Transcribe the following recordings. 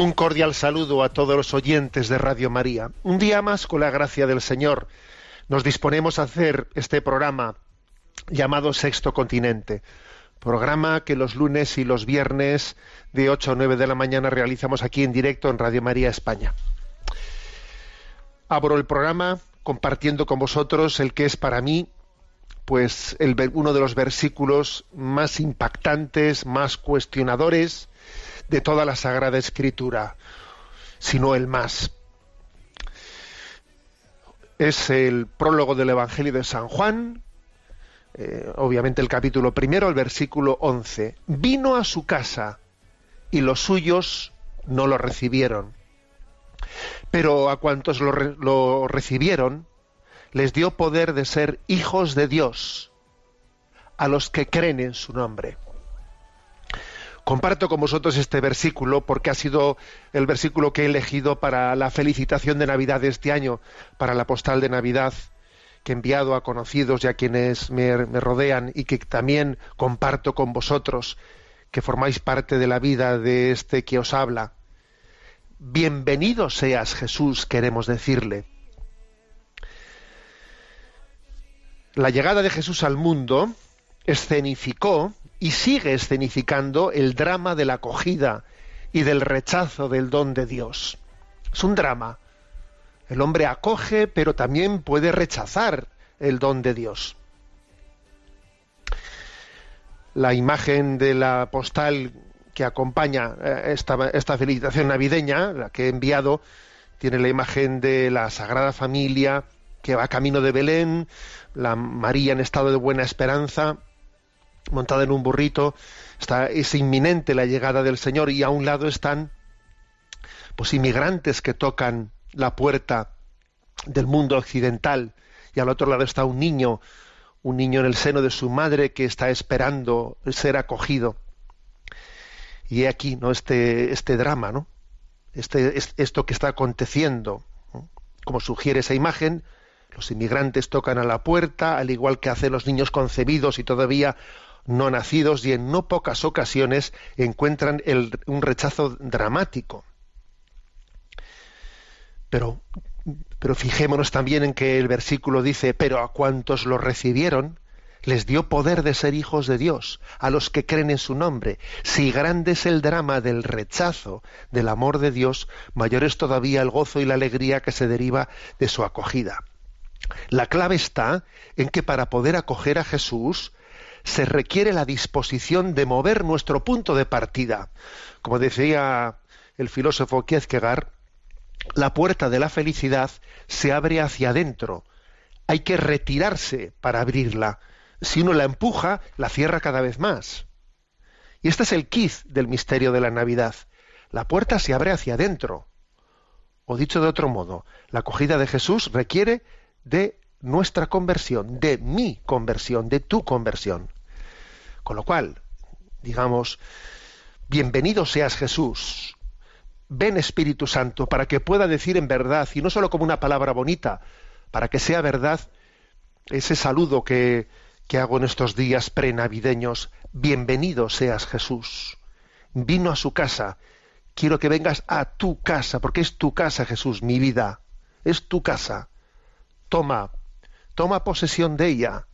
Un cordial saludo a todos los oyentes de Radio María. Un día más, con la gracia del Señor, nos disponemos a hacer este programa llamado Sexto Continente. Programa que los lunes y los viernes de 8 a 9 de la mañana realizamos aquí en directo en Radio María España. Abro el programa compartiendo con vosotros el que es para mí pues uno de los versículos más impactantes, más cuestionadores de toda la Sagrada Escritura, sino el más. Es el prólogo del Evangelio de San Juan, eh, obviamente el capítulo primero, el versículo 11. Vino a su casa y los suyos no lo recibieron. Pero a cuantos lo, lo recibieron, les dio poder de ser hijos de Dios, a los que creen en su nombre. Comparto con vosotros este versículo porque ha sido el versículo que he elegido para la felicitación de Navidad de este año, para la postal de Navidad que he enviado a conocidos y a quienes me, me rodean y que también comparto con vosotros, que formáis parte de la vida de este que os habla. Bienvenido seas Jesús, queremos decirle. La llegada de Jesús al mundo escenificó y sigue escenificando el drama de la acogida y del rechazo del don de Dios. Es un drama. El hombre acoge, pero también puede rechazar el don de Dios. La imagen de la postal que acompaña eh, esta, esta felicitación navideña, la que he enviado, tiene la imagen de la Sagrada Familia que va camino de Belén, la María en estado de buena esperanza, montada en un burrito, está, es inminente la llegada del Señor y a un lado están pues inmigrantes que tocan la puerta del mundo occidental y al otro lado está un niño, un niño en el seno de su madre que está esperando ser acogido. Y he aquí, ¿no? Este, este drama, ¿no? Este, es- esto que está aconteciendo. Como sugiere esa imagen, los inmigrantes tocan a la puerta, al igual que hacen los niños concebidos y todavía no nacidos, y en no pocas ocasiones encuentran el- un rechazo dramático. Pero, pero fijémonos también en que el versículo dice, pero a cuantos lo recibieron, les dio poder de ser hijos de Dios, a los que creen en su nombre. Si grande es el drama del rechazo del amor de Dios, mayor es todavía el gozo y la alegría que se deriva de su acogida. La clave está en que para poder acoger a Jesús se requiere la disposición de mover nuestro punto de partida. Como decía el filósofo Kierkegaard, la puerta de la felicidad se abre hacia adentro. Hay que retirarse para abrirla. Si uno la empuja, la cierra cada vez más. Y este es el quiz del misterio de la Navidad. La puerta se abre hacia adentro. O dicho de otro modo, la acogida de Jesús requiere de nuestra conversión, de mi conversión, de tu conversión. Con lo cual, digamos, bienvenido seas Jesús, ven Espíritu Santo para que pueda decir en verdad, y no solo como una palabra bonita, para que sea verdad ese saludo que, que hago en estos días prenavideños, bienvenido seas Jesús. Vino a su casa, quiero que vengas a tu casa, porque es tu casa Jesús, mi vida, es tu casa. Toma, toma posesión de ella,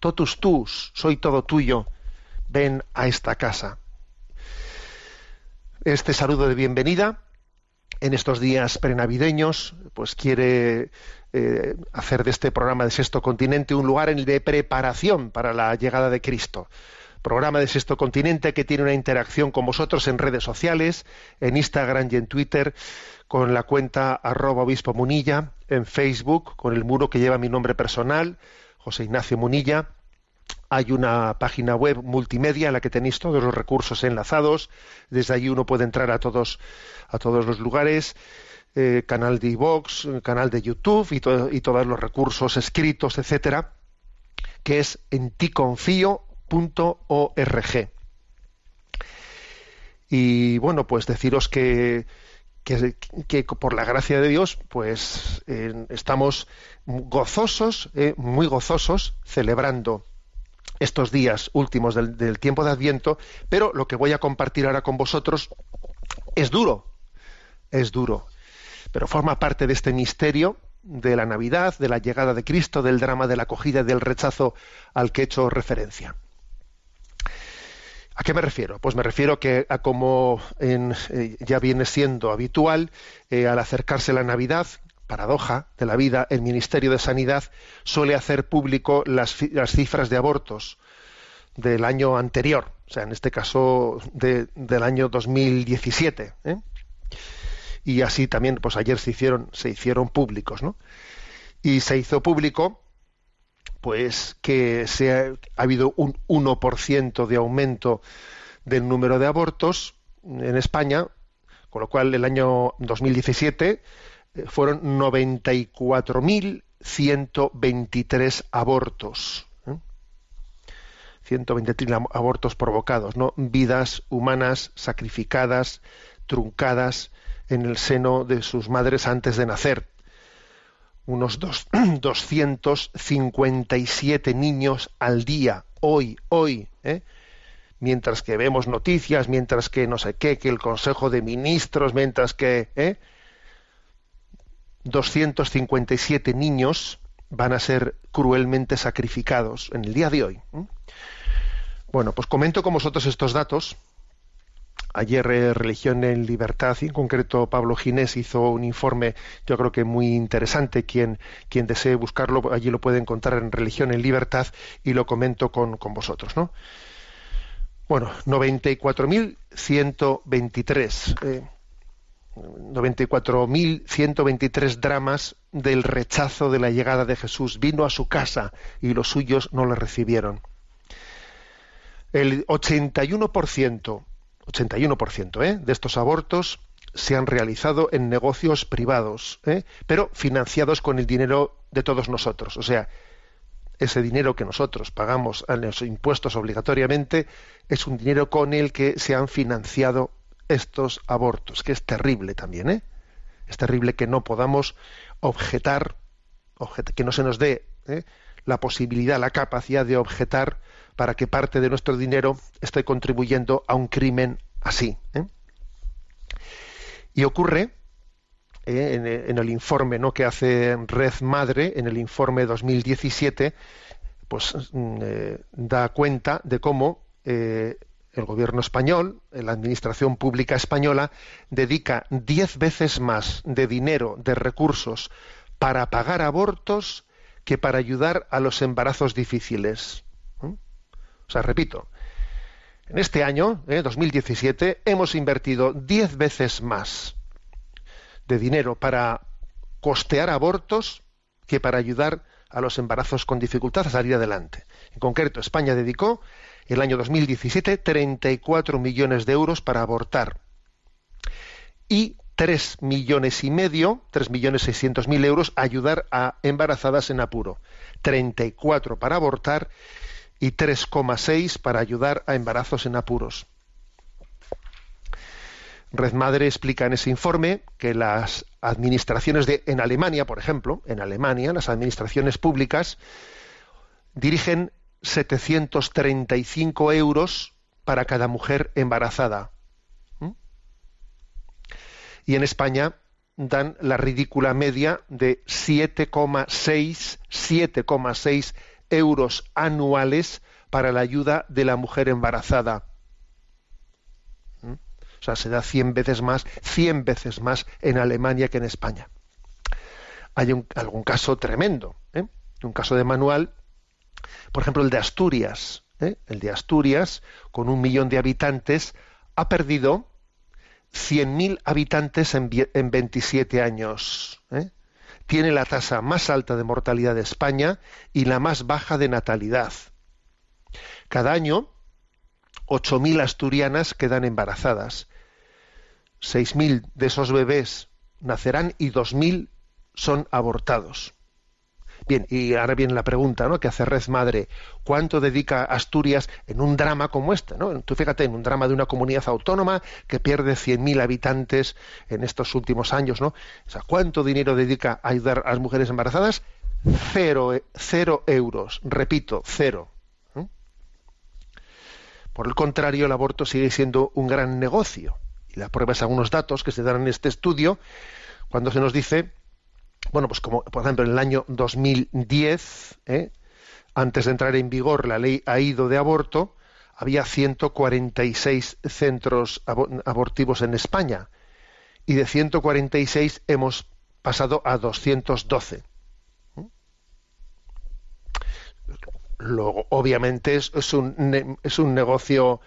totus tus, soy todo tuyo, ven a esta casa este saludo de bienvenida en estos días prenavideños, pues quiere eh, hacer de este programa de Sexto Continente un lugar de preparación para la llegada de Cristo, programa de Sexto Continente que tiene una interacción con vosotros en redes sociales, en Instagram y en Twitter, con la cuenta arroba obispo munilla, en Facebook, con el muro que lleva mi nombre personal, José Ignacio Munilla. Hay una página web multimedia en la que tenéis todos los recursos enlazados. Desde allí uno puede entrar a todos, a todos los lugares. Eh, canal de iVox, canal de YouTube y, y todos los recursos escritos, etcétera, que es en ticonfío.org. Y bueno, pues deciros que, que, que por la gracia de Dios, pues eh, estamos gozosos, eh, muy gozosos, celebrando estos días últimos del, tiempo de Adviento, pero lo que voy a compartir ahora con vosotros es duro, es duro, pero forma parte de este misterio de la Navidad, de la llegada de Cristo, del drama de la acogida y del rechazo al que he hecho referencia. ¿A qué me refiero? Pues me refiero que a como eh, ya viene siendo habitual, eh, al acercarse la Navidad, paradoja de la vida, el Ministerio de Sanidad suele hacer público las, las cifras de abortos del año anterior, o sea, en este caso de- del año 2017. ¿eh? Y así también, pues ayer se hicieron, se hicieron públicos, ¿no? Y se hizo público pues que se ha, ha habido un 1% de aumento del número de abortos en España, con lo cual el año 2017 eh, fueron 94.123 abortos. ¿eh? 123 am- abortos provocados, ¿no? Vidas humanas sacrificadas, truncadas en el seno de sus madres antes de nacer unos dos- 257 niños al día, hoy, hoy, ¿eh? mientras que vemos noticias, mientras que no sé qué, que el Consejo de Ministros, mientras que ¿eh? 257 niños van a ser cruelmente sacrificados en el día de hoy. Bueno, pues comento con vosotros estos datos. Ayer eh, Religión en Libertad, y en concreto Pablo Ginés, hizo un informe, yo creo que muy interesante. Quien, quien desee buscarlo, allí lo puede encontrar en Religión en Libertad y lo comento con, con vosotros. ¿no? Bueno, 94.123. Eh, 94.123 dramas del rechazo de la llegada de Jesús. Vino a su casa y los suyos no le recibieron. El 81%, 81% ¿eh? de estos abortos se han realizado en negocios privados, ¿eh? pero financiados con el dinero de todos nosotros. O sea, ese dinero que nosotros pagamos a los impuestos obligatoriamente es un dinero con el que se han financiado estos abortos, que es terrible también, ¿eh? Es terrible que no podamos objetar, objet- que no se nos dé ¿eh? la posibilidad, la capacidad de objetar para que parte de nuestro dinero esté contribuyendo a un crimen así. ¿eh? Y ocurre eh, en, en el informe ¿no? que hace Red Madre, en el informe 2017, pues mm, eh, da cuenta de cómo eh, el gobierno español, la administración pública española, dedica diez veces más de dinero, de recursos, para pagar abortos que para ayudar a los embarazos difíciles. O sea, repito, en este año, eh, 2017, hemos invertido diez veces más de dinero para costear abortos que para ayudar a los embarazos con dificultad a salir adelante. En concreto, España dedicó el año 2017 34 millones de euros para abortar y 3 millones y medio, 3 millones 600 mil euros a ayudar a embarazadas en apuro. 34 para abortar y 3,6 para ayudar a embarazos en apuros. Red Madre explica en ese informe que las administraciones de en Alemania, por ejemplo, en Alemania las administraciones públicas dirigen 735 euros para cada mujer embarazada. ¿Mm? Y en España dan la ridícula media de 7,6 7,6 euros anuales para la ayuda de la mujer embarazada. ¿Mm? O sea, se da 100 veces más, 100 veces más en Alemania que en España. Hay un- algún caso tremendo, ¿eh? un caso de manual, por ejemplo, el de Asturias. ¿eh? el de Asturias, con un millón de habitantes, ha perdido 100.000 habitantes en, en 27 años. ¿eh? Tiene la tasa más alta de mortalidad de España y la más baja de natalidad. Cada año, 8.000 asturianas quedan embarazadas. 6.000 de esos bebés nacerán y 2.000 son abortados. Bien, y ahora viene la pregunta, ¿no? Que hace Red Madre, ¿cuánto dedica Asturias en un drama como este, ¿no? Tú fíjate, en un drama de una comunidad autónoma que pierde 100.000 habitantes en estos últimos años, ¿no? O sea, ¿cuánto dinero dedica a ayudar a las mujeres embarazadas? Cero, eh, cero euros, repito, cero. ¿eh? Por el contrario, el aborto sigue siendo un gran negocio. Y la prueba es algunos datos que se dan en este estudio, cuando se nos dice bueno, pues como por ejemplo en el año 2010, ¿eh? antes de entrar en vigor la ley AIDO de aborto, había 146 centros abo- abortivos en España y de 146 hemos pasado a 212. Luego, obviamente es, un, es un negocio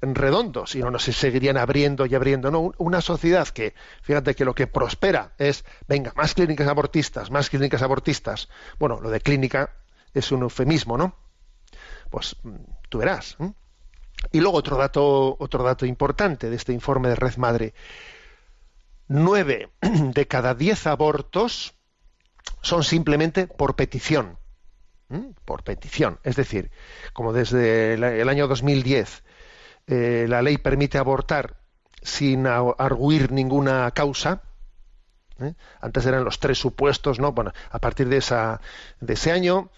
redondo, si no, se seguirían abriendo y abriendo. No, Un- una sociedad que, fíjate que lo que prospera es, venga, más clínicas abortistas, más clínicas abortistas. Bueno, lo de clínica es un eufemismo, ¿no? Pues mm, tú verás. Y luego otro dato, otro dato importante de este informe de Red Madre. Nueve de cada diez abortos son simplemente por petición. Por petición. Es decir, como desde el año 2010 eh, la ley permite abortar sin arguir ninguna causa, ¿eh? antes eran los tres supuestos, ¿no? Bueno, a partir de, esa, de ese año,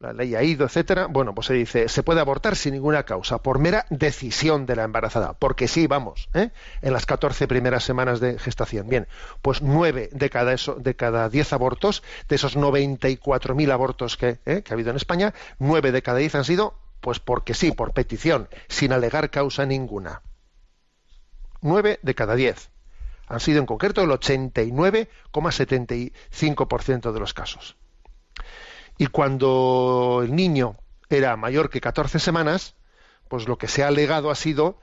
la ley ha ido, etcétera, bueno, pues se dice, se puede abortar sin ninguna causa, por mera decisión de la embarazada, porque sí, vamos, ¿eh? en las 14 primeras semanas de gestación. Bien, pues nueve de cada, eso, de cada 10 abortos, de esos 94.000 abortos que, ¿eh? que ha habido en España, nueve de cada 10 han sido, pues porque sí, por petición, sin alegar causa ninguna. Nueve de cada 10 han sido en concreto el 89,75% de los casos. Y cuando el niño era mayor que 14 semanas, pues lo que se ha alegado ha sido,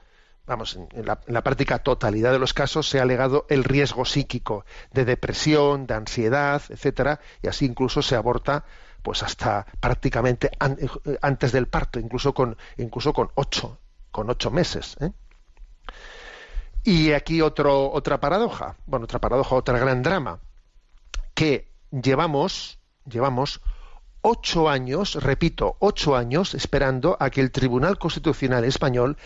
vamos, en la, en la práctica totalidad de los casos se ha alegado el riesgo psíquico de depresión, de ansiedad, etcétera, y así incluso se aborta pues hasta prácticamente eh, antes del parto, incluso con incluso con ocho, con ocho meses. ¿eh? Y aquí otro, otra paradoja, bueno, otra paradoja, otra gran drama, que llevamos, llevamos ocho años, repito, ocho años esperando a que el Tribunal Constitucional Español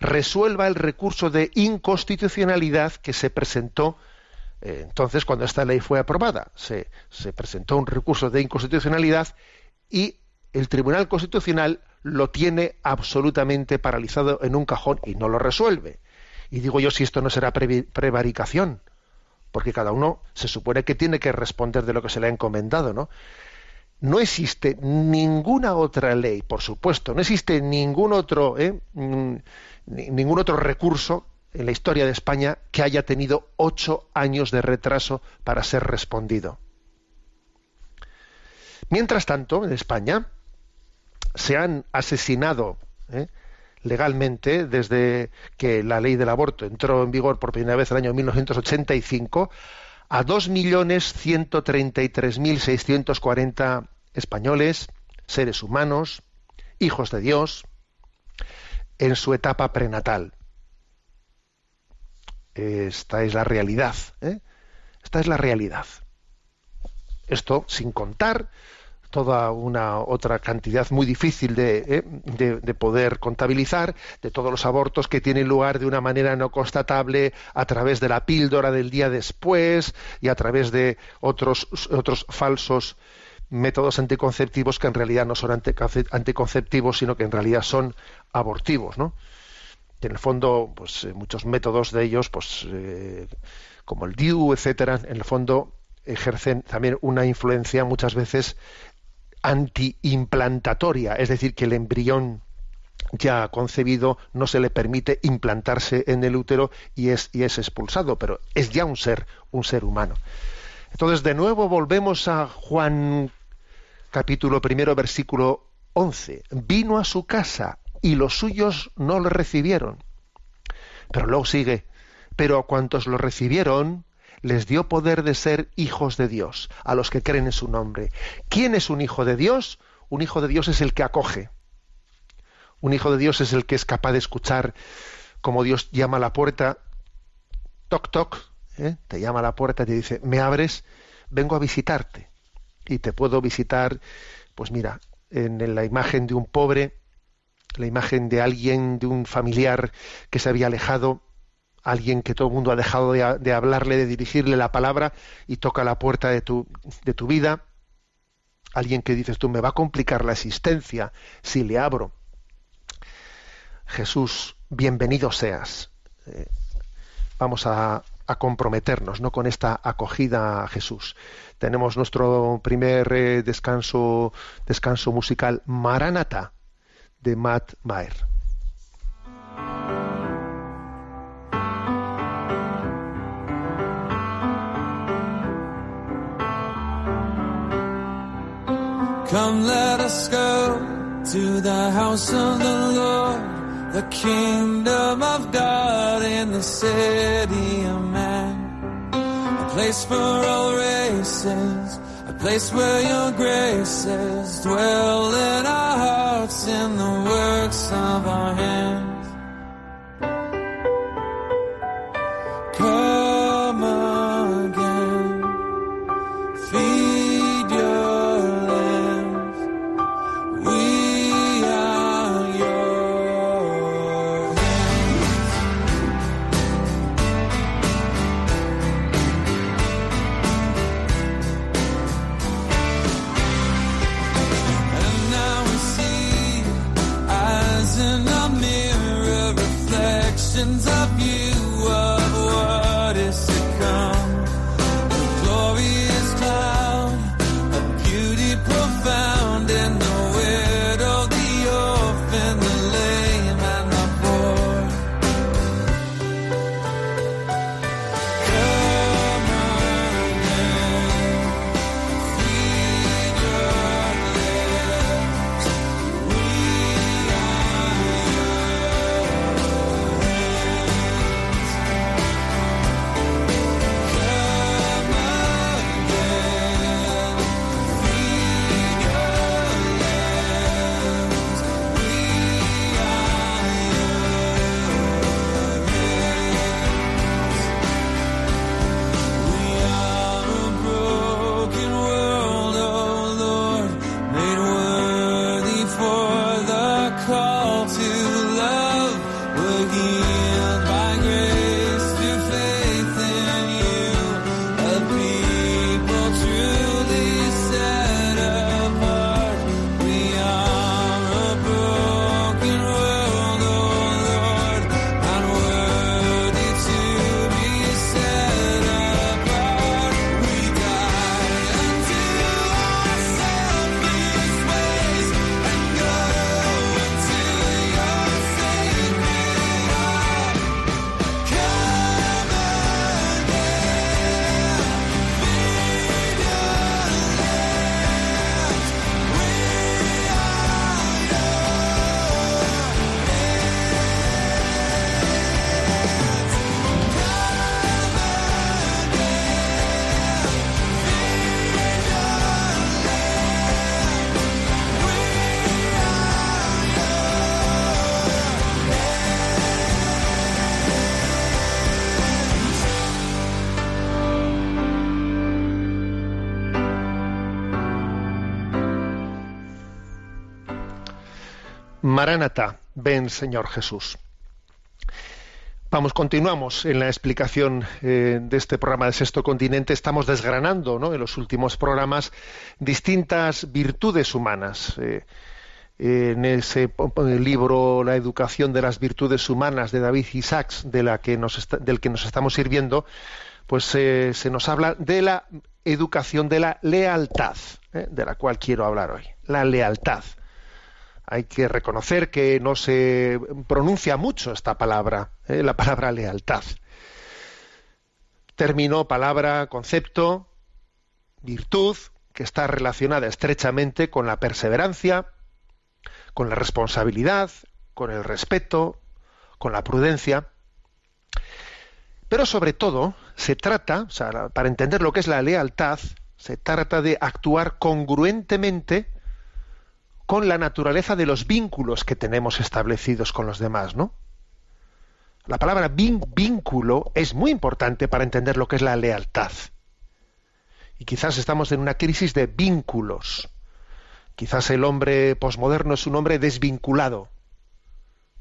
resuelva el recurso de inconstitucionalidad que se presentó entonces cuando esta ley fue aprobada. Se, se presentó un recurso de inconstitucionalidad y el Tribunal Constitucional lo tiene absolutamente paralizado en un cajón y no lo resuelve. Y digo yo si esto no será prevaricación, porque cada uno se supone que tiene que responder de lo que se le ha encomendado, ¿no? No existe ninguna otra ley, por supuesto, no existe ningún otro, ¿eh? Mm, ni- ningún otro recurso en la historia de España que haya tenido ocho años de retraso para ser respondido. Mientras tanto, en España se han asesinado ¿eh? legalmente desde que la ley del aborto entró en vigor por primera vez en el año 1985 a 2.133.640 españoles, seres humanos, hijos de Dios, en su etapa prenatal. Esta es la realidad. ¿eh? Esta es la realidad. Esto sin contar toda una otra cantidad muy difícil de, ¿eh? de, de, poder contabilizar, de todos los abortos que tienen lugar de una manera no constatable a través de la píldora del día después y a través de otros, otros falsos métodos anticonceptivos que en realidad no son anticonceptivos, sino que en realidad son abortivos, ¿no? En el fondo, pues muchos métodos de ellos, pues eh, como el DIU, etcétera, en el fondo ejercen también una influencia muchas veces antiimplantatoria, es decir, que el embrión ya concebido no se le permite implantarse en el útero y es, y es expulsado, pero es ya un ser, un ser humano. Entonces, de nuevo volvemos a Juan capítulo primero, versículo 11. Vino a su casa y los suyos no lo recibieron. Pero luego sigue, pero a cuantos lo recibieron, les dio poder de ser hijos de Dios, a los que creen en su nombre. ¿Quién es un hijo de Dios? Un hijo de Dios es el que acoge. Un hijo de Dios es el que es capaz de escuchar como Dios llama a la puerta, toc toc, ¿eh? te llama a la puerta y te dice, me abres, vengo a visitarte. Y te puedo visitar, pues mira, en la imagen de un pobre, la imagen de alguien, de un familiar que se había alejado, alguien que todo el mundo ha dejado de, hablarle, de dirigirle la palabra y toca la puerta de tu, de tu vida, alguien que dices tú, me va a complicar la existencia si le abro. Jesús, bienvenido seas. Eh, vamos a, a, comprometernos ¿no? con esta acogida a Jesús. Tenemos nuestro primer eh, descanso, descanso musical, Maranata, de Matt Maher. Come, let us go to the house of the Lord, the kingdom of God in the city of man. A place for all races, a place where your graces dwell in our in the works of our hands. Maránata, ven Señor Jesús. Vamos, continuamos en la explicación eh, de este programa de Sexto Continente. Estamos desgranando ¿no? en los últimos programas distintas virtudes humanas. Eh, en ese libro La educación de las virtudes humanas de David Isaacs, de la que del que nos estamos sirviendo, pues eh, se nos habla de la educación de la lealtad, de la cual quiero hablar hoy. La lealtad. Hay que reconocer que no se pronuncia mucho esta palabra, ¿eh? la palabra lealtad. Término, palabra, concepto, virtud, que está relacionada estrechamente con la perseverancia, con la responsabilidad, con el respeto, con la prudencia. Pero sobre todo se trata, para entender lo que es la lealtad, se trata de actuar congruentemente con la naturaleza de los vínculos que tenemos establecidos con los demás, ¿no? La palabra vínculo es muy importante para entender lo que es la lealtad. Y quizás estamos en una crisis de vínculos. Quizás el hombre posmoderno es un hombre desvinculado.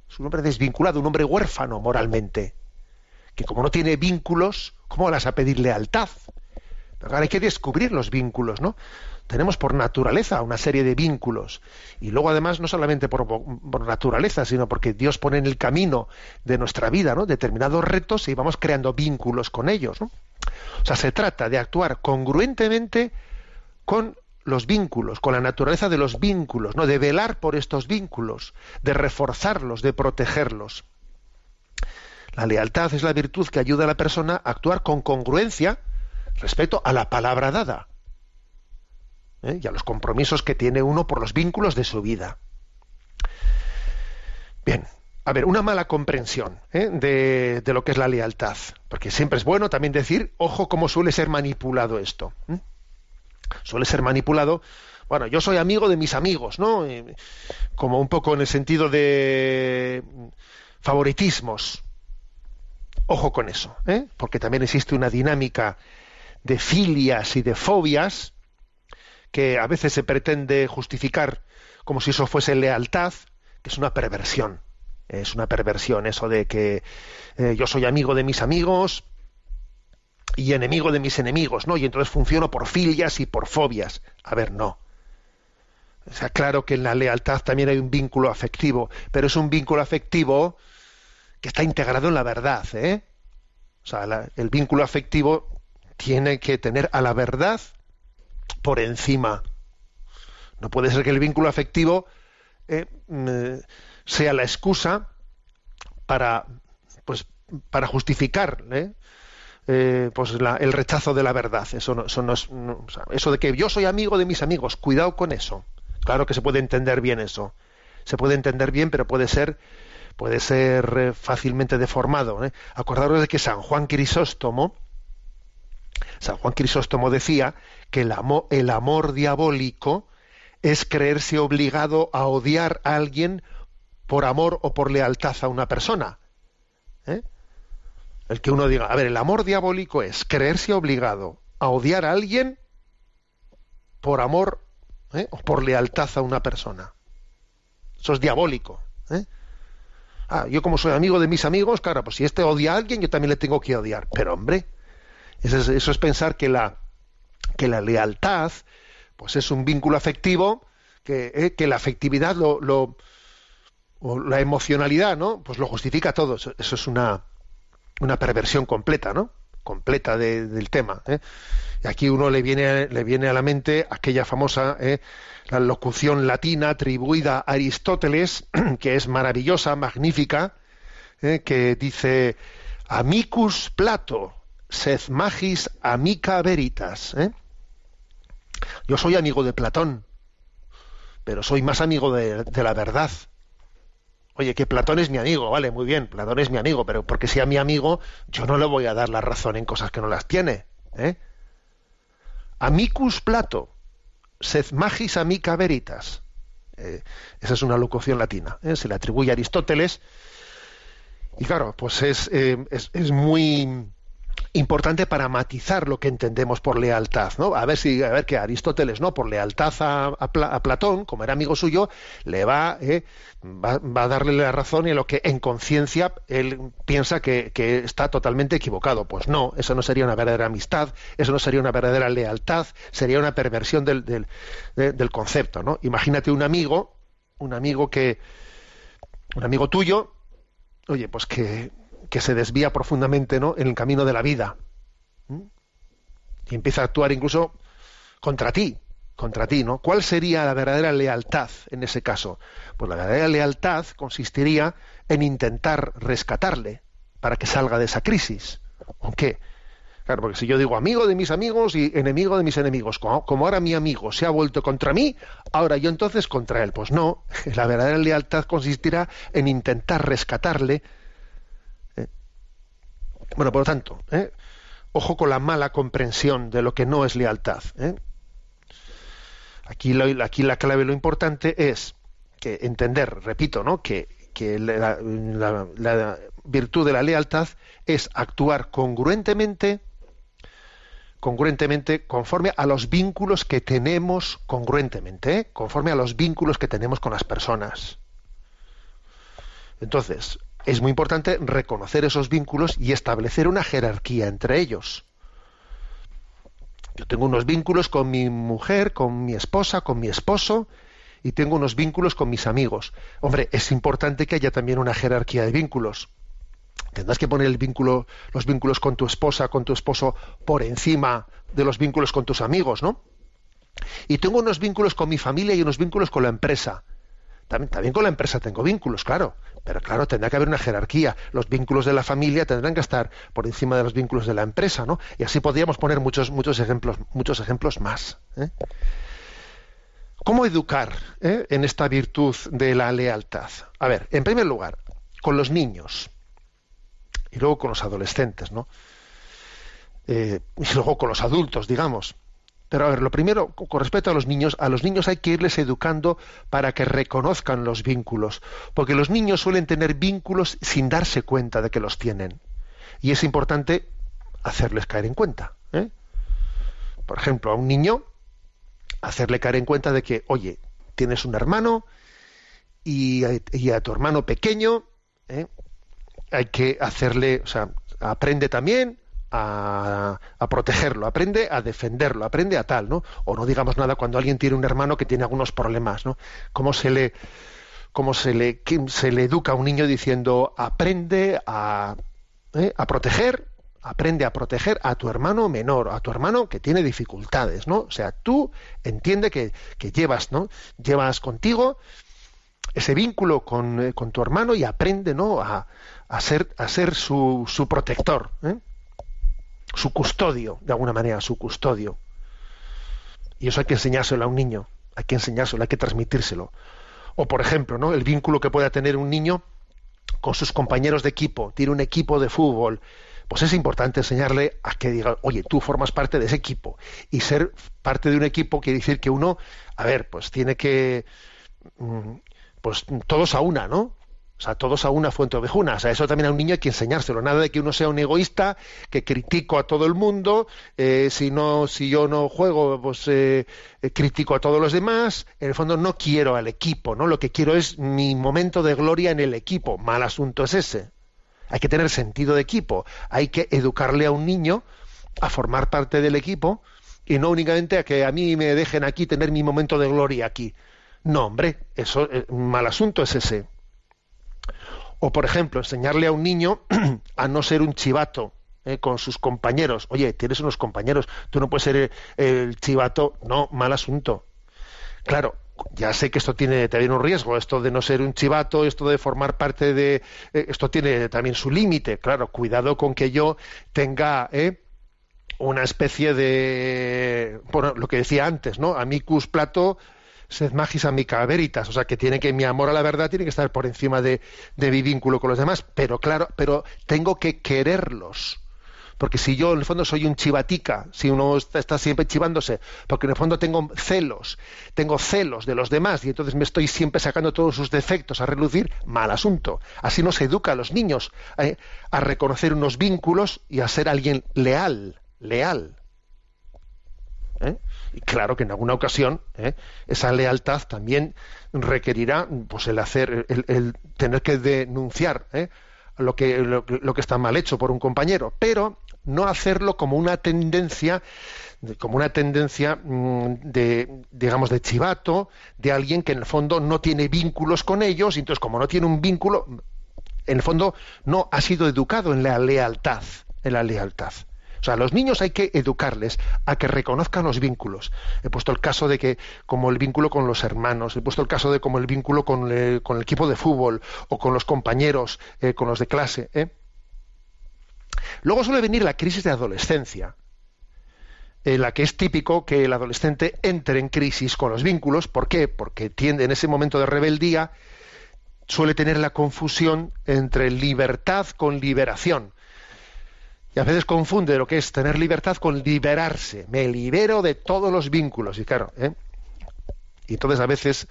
Es un hombre desvinculado, un hombre huérfano moralmente. Que como no tiene vínculos, ¿cómo vas a pedir lealtad? Pero hay que descubrir los vínculos, ¿no? Tenemos por naturaleza una serie de vínculos. Y luego además no solamente por, naturaleza, sino porque Dios pone en el camino de nuestra vida determinados retos y vamos creando vínculos con ellos. O sea, se trata de actuar congruentemente con los vínculos, con la naturaleza de los vínculos, ¿no? de velar por estos vínculos, de reforzarlos, de protegerlos. La lealtad es la virtud que ayuda a la persona a actuar con congruencia respecto a la palabra dada ¿eh? y a los compromisos que tiene uno por los vínculos de su vida. Bien, a ver, una mala comprensión ¿eh? de, lo que es la lealtad, porque siempre es bueno también decir, ojo cómo suele ser manipulado esto. ¿eh? Suele ser manipulado, bueno, yo soy amigo de mis amigos, ¿no? como un poco en el sentido de favoritismos. Ojo con eso, porque también existe una dinámica de filias y de fobias que a veces se pretende justificar como si eso fuese lealtad, que es una perversión. Es una perversión eso de que eh, yo soy amigo de mis amigos y enemigo de mis enemigos, ¿no? Y entonces funciono por filias y por fobias. A ver, no. O sea, claro que en la lealtad también hay un vínculo afectivo, pero es un vínculo afectivo que está integrado en la verdad, ¿eh? O sea, el vínculo afectivo tiene que tener a la verdad por encima. No puede ser que el vínculo afectivo eh, mm, sea la excusa para, pues, para justificar ¿eh? Eh, pues el rechazo de la verdad. Eso, no, eso, no es, eso de que yo soy amigo de mis amigos, cuidado con eso. Claro que se puede entender bien eso. Se puede entender bien, pero puede ser puede ser fácilmente deformado. Acordaros de que San Juan Crisóstomo, San Juan Crisóstomo decía que el amor, diabólico es creerse obligado a odiar a alguien por amor o por lealtad a una persona. ¿eh? El que uno diga, a ver, el amor diabólico es creerse obligado a odiar a alguien por amor ¿eh? o por lealtad a una persona. Eso es diabólico. ¿eh? Ah, yo como soy amigo de mis amigos, claro, pues si este odia a alguien, yo también le tengo que odiar. Pero hombre, eso es pensar que la, que la lealtad pues es un vínculo afectivo que, eh, que la afectividad lo, lo o la emocionalidad no pues lo justifica todo eso, es una una perversión completa no completa del tema ¿eh? y aquí uno le viene le viene a la mente aquella famosa ¿eh? la locución latina atribuida a Aristóteles que es maravillosa magnífica que dice amicus plato sed magis amica veritas yo soy amigo de Platón, pero soy más amigo de, la verdad. Oye, que Platón es mi amigo, vale, muy bien, Platón es mi amigo, pero porque sea mi amigo, yo no le voy a dar la razón en cosas que no las tiene. ¿eh? Amicus Plato, sed magis amica veritas. Eh, esa es una locución latina, ¿eh? se le atribuye a Aristóteles. Y claro, pues es, eh, es, es muy importante para matizar lo que entendemos por lealtad, ¿no? A ver si, a ver que Aristóteles, ¿no? Por lealtad a, Platón, como era amigo suyo, le va, eh, va, a darle la razón en lo que en conciencia él piensa que, está totalmente equivocado. Pues no, eso no sería una verdadera amistad, eso no sería una verdadera lealtad, sería una perversión del, del, del concepto, ¿no? Imagínate un amigo, un amigo que, un amigo tuyo, oye, pues que que se desvía profundamente ¿no? en el camino de la vida. Y empieza a actuar incluso contra ti, contra ti, ¿no? ¿Cuál sería la verdadera lealtad en ese caso? Pues la verdadera lealtad consistiría en intentar rescatarle para que salga de esa crisis. ¿O qué? Claro, porque si yo digo amigo de mis amigos y enemigo de mis enemigos, como, como ahora mi amigo se ha vuelto contra mí, ahora yo entonces contra él. Pues no, la verdadera lealtad consistirá en intentar rescatarle. Bueno, por lo tanto, ¿eh? ojo con la mala comprensión de lo que no es lealtad. ¿eh? Aquí, aquí la clave, lo importante es que entender, repito, ¿no? que, que la virtud de la lealtad es actuar congruentemente congruentemente conforme a los vínculos que tenemos congruentemente, ¿eh? conforme a los vínculos que tenemos con las personas. Entonces, es muy importante reconocer esos vínculos y establecer una jerarquía entre ellos. Yo tengo unos vínculos con mi mujer, con mi esposa, con mi esposo, y tengo unos vínculos con mis amigos. Hombre, es importante que haya también una jerarquía de vínculos. Tendrás que poner los vínculos con tu esposa, con tu esposo, por encima de los vínculos con tus amigos, ¿no? Y tengo unos vínculos con mi familia y unos vínculos con la empresa. También, con la empresa tengo vínculos, claro. Pero claro, tendrá que haber una jerarquía. Los vínculos de la familia tendrán que estar por encima de los vínculos de la empresa, ¿no? Y así podríamos poner muchos, muchos ejemplos, muchos ejemplos más. ¿eh? ¿Cómo educar eh, en esta virtud de la lealtad? A ver, en primer lugar, con los niños y luego con los adolescentes, ¿no? Eh, y luego con los adultos, digamos. Pero a ver, lo primero, con respecto a los niños, a los niños hay que irles educando para que reconozcan los vínculos, porque los niños suelen tener vínculos sin darse cuenta de que los tienen. Y es importante hacerles caer en cuenta. ¿eh? Por ejemplo, a un niño, hacerle caer en cuenta de que, oye, tienes un hermano y a, y a tu hermano pequeño, ¿eh? hay que hacerle, o sea, aprende también a, a, protegerlo, aprende a defenderlo, aprende a tal, ¿no? O no digamos nada cuando alguien tiene un hermano que tiene algunos problemas, ¿no? ¿Cómo se le, cómo se le, se le educa a un niño diciendo aprende a, ¿eh? a proteger, aprende a proteger a tu hermano menor, a tu hermano que tiene dificultades, ¿no? O sea, tú entiende que, que llevas, ¿no? Llevas contigo ese vínculo con, eh, con tu hermano y aprende, ¿no? A, a ser, a ser su, su protector, ¿eh? Su custodio, de alguna manera, su custodio. Y eso hay que enseñárselo a un niño, hay que enseñárselo, hay que transmitírselo. O, por ejemplo, ¿no? el vínculo que pueda tener un niño con sus compañeros de equipo, tiene un equipo de fútbol, pues es importante enseñarle a que diga, oye, tú formas parte de ese equipo. Y ser parte de un equipo quiere decir que uno, a ver, pues tiene que, pues todos a una, ¿no? Sea, todos a una fuente ovejuna. O sea, eso también a un niño hay que enseñárselo. Nada de que uno sea un egoísta, que critico a todo el mundo, eh, si no, si yo no juego, pues eh, critico a todos los demás. En el fondo no quiero al equipo, ¿no? Lo que quiero es mi momento de gloria en el equipo. Mal asunto es ese. Hay que tener sentido de equipo. Hay que educarle a un niño a formar parte del equipo y no únicamente a que a mí me dejen aquí tener mi momento de gloria aquí. No, hombre, eso eh, mal asunto es ese. O, por ejemplo, enseñarle a un niño a no ser un chivato eh, con sus compañeros. Oye, tienes unos compañeros, tú no puedes ser el, el, chivato. No, mal asunto. Claro, ya sé que esto tiene también un riesgo, esto de no ser un chivato, esto de formar parte de... Eh, esto tiene también su límite. Claro, cuidado con que yo tenga... Eh, una especie de bueno, lo que decía antes, ¿no? Amicus plato sed magis amica veritas, o sea que tiene que mi amor a la verdad tiene que estar por encima de, de, mi vínculo con los demás, pero claro, pero tengo que quererlos. Porque si yo en el fondo soy un chivatica, si uno está, siempre chivándose, porque en el fondo tengo celos, tengo celos de los demás y entonces me estoy siempre sacando todos sus defectos a relucir, mal asunto. Así no se educa a los niños eh, a reconocer unos vínculos y a ser alguien leal, leal. ¿Eh? Y claro que en alguna ocasión ¿eh? esa lealtad también requerirá pues el hacer, el, tener que denunciar ¿eh? lo, que, lo, lo, que está mal hecho por un compañero, pero no hacerlo como una tendencia, como una tendencia de, digamos, de chivato, de alguien que en el fondo no tiene vínculos con ellos, y entonces como no tiene un vínculo, en el fondo no ha sido educado en la lealtad, en la lealtad. O sea, a los niños hay que educarles a que reconozcan los vínculos. He puesto el caso de que, como el vínculo con los hermanos, he puesto el caso de como el vínculo con el, equipo de fútbol o con los compañeros, eh, con los de clase. ¿eh? Luego suele venir la crisis de adolescencia, en la que es típico que el adolescente entre en crisis con los vínculos. ¿Por qué? Porque tiende en ese momento de rebeldía, suele tener la confusión entre libertad con liberación. Y a veces confunde lo que es tener libertad con liberarse. Me libero de todos los vínculos. Y claro, ¿eh? y entonces a veces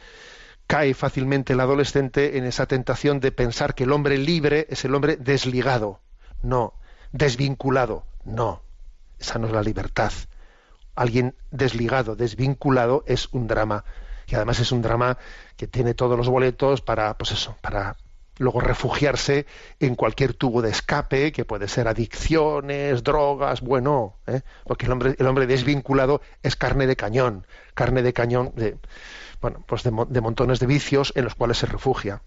cae fácilmente el adolescente en esa tentación de pensar que el hombre libre es el hombre desligado. No, desvinculado. No, esa no es la libertad. Alguien desligado, desvinculado es un drama. Y además es un drama que tiene todos los boletos para, pues eso, para luego refugiarse en cualquier tubo de escape, que puede ser adicciones, drogas, bueno, ¿eh? porque el hombre, el hombre desvinculado es carne de cañón, carne de cañón de, bueno, pues de, montones de vicios en los cuales se refugia.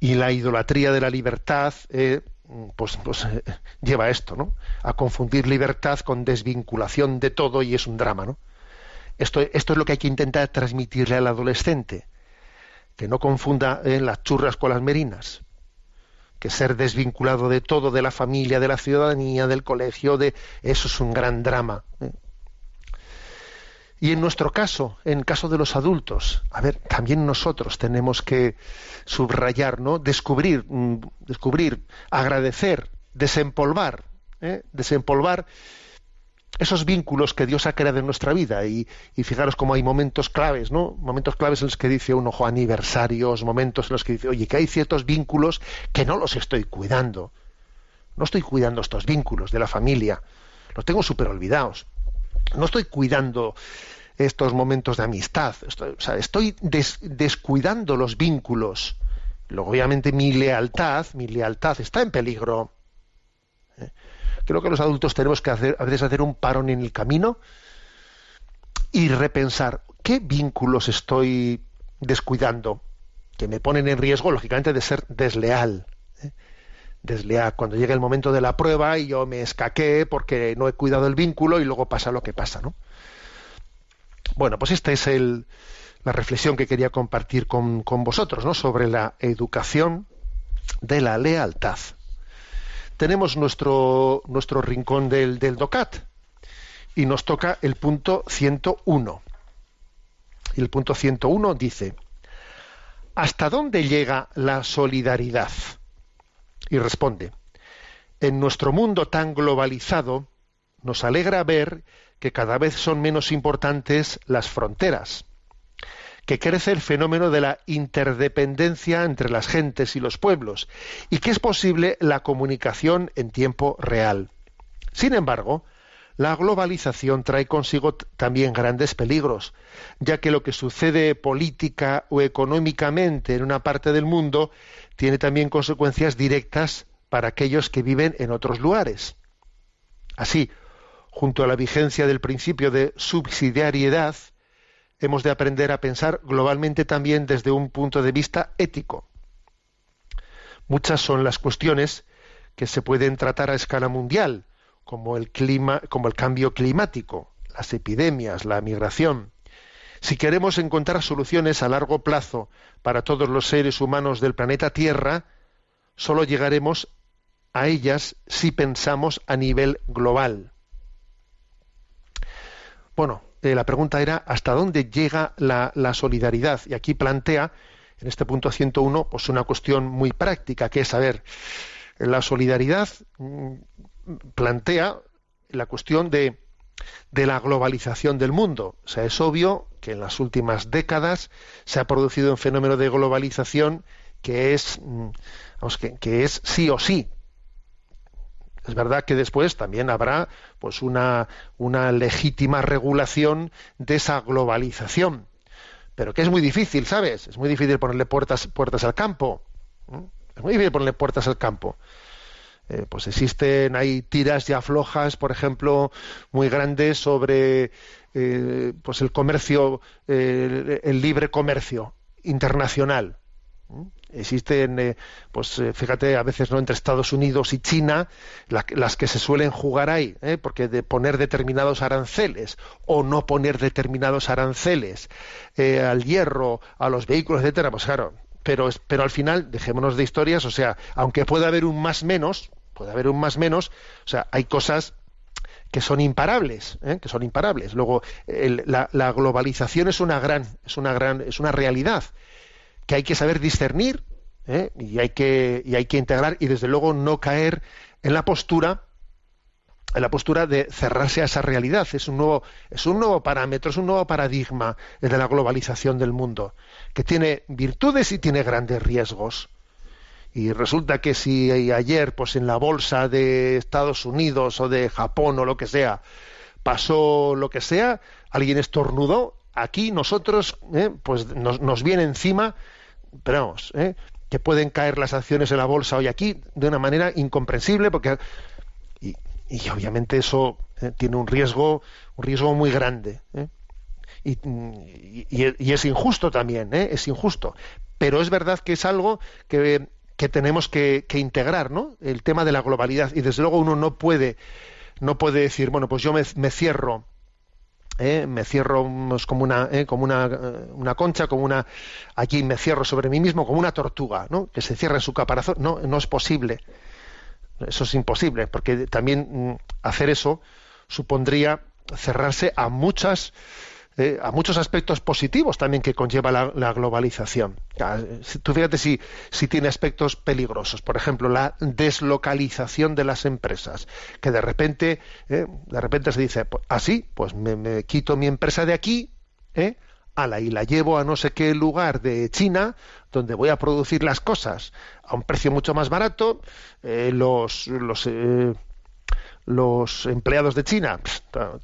Y la idolatría de la libertad, eh, pues, pues eh, lleva a esto, ¿no? A confundir libertad con desvinculación de todo y es un drama, ¿no? Esto, esto es lo que hay que intentar transmitirle al adolescente que no confunda eh, las churras con las merinas, que ser desvinculado de todo, de la familia, de la ciudadanía, del colegio, de eso es un gran drama. ¿eh? Y en nuestro caso, en caso de los adultos, a ver, también nosotros tenemos que subrayar, ¿no? Descubrir, mm, descubrir, agradecer, desempolvar, ¿eh? desempolvar esos vínculos que Dios ha creado en nuestra vida y, fijaros cómo hay momentos claves, ¿no? Momentos claves en los que dice uno, ojo, aniversarios, momentos en los que dice, oye, que hay ciertos vínculos que no los estoy cuidando. No estoy cuidando estos vínculos de la familia. Los tengo súper olvidados. No estoy cuidando estos momentos de amistad. Estoy, o sea, estoy descuidando los vínculos. Luego, obviamente, mi lealtad, mi lealtad está en peligro. Creo que los adultos tenemos que hacer, a veces hacer un parón en el camino y repensar qué vínculos estoy descuidando que me ponen en riesgo, lógicamente, de ser desleal. ¿eh? Desleal. Cuando llega el momento de la prueba y yo me escaqué porque no he cuidado el vínculo y luego pasa lo que pasa, ¿no? Bueno, pues esta es el, la reflexión que quería compartir con, con vosotros, ¿no? Sobre la educación de la lealtad tenemos nuestro, nuestro rincón del, del DOCAT y nos toca el punto 101. Y el punto 101 dice, ¿hasta dónde llega la solidaridad? Y responde, en nuestro mundo tan globalizado, nos alegra ver que cada vez son menos importantes las fronteras que crece el fenómeno de la interdependencia entre las gentes y los pueblos y que es posible la comunicación en tiempo real. Sin embargo, la globalización trae consigo también grandes peligros, ya que lo que sucede política o económicamente en una parte del mundo tiene también consecuencias directas para aquellos que viven en otros lugares. Así, junto a la vigencia del principio de subsidiariedad, hemos de aprender a pensar globalmente también desde un punto de vista ético. Muchas son las cuestiones que se pueden tratar a escala mundial, como el cambio climático, las epidemias, la migración. Si queremos encontrar soluciones a largo plazo para todos los seres humanos del planeta Tierra, solo llegaremos a ellas si pensamos a nivel global. Bueno, la pregunta era hasta dónde llega la, solidaridad. Y aquí plantea, en este punto 101, pues una cuestión muy práctica, que es, saber la solidaridad mm, plantea la cuestión de, de la globalización del mundo. O sea, es obvio que en las últimas décadas se ha producido un fenómeno de globalización que es, mm, que es sí o sí es verdad que después también habrá pues una, una legítima regulación de esa globalización, pero que es muy difícil, ¿sabes? Es muy difícil ponerle puertas, puertas al campo. Es muy difícil ponerle puertas al campo. Eh, pues existen, hay tiras ya flojas, por ejemplo, muy grandes sobre eh, pues el comercio, eh, el libre comercio internacional. Existen, eh, pues eh, fíjate, a veces no entre Estados Unidos y China, las que se suelen jugar ahí, ¿eh? porque de poner determinados aranceles o no poner determinados aranceles al hierro, a los vehículos, etcétera, pues claro, pero, pero al final, dejémonos de historias, o sea, aunque pueda haber un más menos, puede haber un más menos, o sea, hay cosas que son imparables, ¿eh? que son imparables. Luego, el- la, la globalización es una gran, es una gran, es una realidad que hay que saber discernir ¿eh? y hay que y hay que integrar y desde luego no caer en la postura en la postura de cerrarse a esa realidad. Es un nuevo, es un nuevo parámetro, es un nuevo paradigma de la globalización del mundo, que tiene virtudes y tiene grandes riesgos. Y resulta que si ayer, pues en la bolsa de Estados Unidos o de Japón o lo que sea, pasó lo que sea, alguien estornudó, aquí nosotros, ¿eh? pues nos, nos viene encima, pero vamos, ¿eh? que pueden caer las acciones en la bolsa hoy aquí de una manera incomprensible, porque y, obviamente eso eh, tiene un riesgo, un riesgo muy grande. ¿eh? Y, es injusto también, es injusto. Pero es verdad que es algo que, que tenemos que, integrar, ¿no? El tema de la globalidad. Y desde luego uno no puede, no puede decir, bueno, pues yo me cierro, ¿eh? me cierro como una, ¿eh? como una, eh, una concha, como una, aquí me cierro sobre mí mismo como una tortuga, ¿no? Que se cierra en su caparazón. No, no es posible. Eso es imposible, porque también mm, hacer eso supondría cerrarse a muchas eh, a muchos aspectos positivos también que conlleva la, la globalización. Tú fíjate si, si tiene aspectos peligrosos, por ejemplo, la deslocalización de las empresas, que de repente, eh, de repente se dice, pues, así, pues me, me quito mi empresa de aquí, ¿eh? ala, y la llevo a no sé qué lugar de China, donde voy a producir las cosas a un precio mucho más barato, eh, los, los los empleados de China,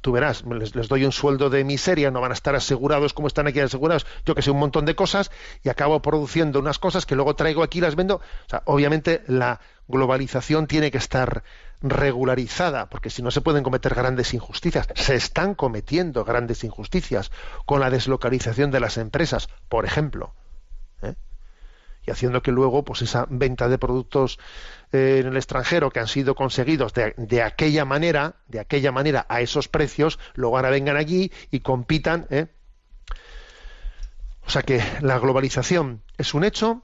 tú verás, les, les doy un sueldo de miseria, no van a estar asegurados como están aquí asegurados, yo que sé, un montón de cosas, y acabo produciendo unas cosas que luego traigo aquí y las vendo. O sea, obviamente la globalización tiene que estar regularizada, porque si no se pueden cometer grandes injusticias. Se están cometiendo grandes injusticias con la deslocalización de las empresas, por ejemplo. ¿eh? Y haciendo que luego pues esa venta de productos eh, en el extranjero que han sido conseguidos de, de aquella manera de aquella manera a esos precios luego ahora vengan aquí y compitan ¿eh? o sea que la globalización es un hecho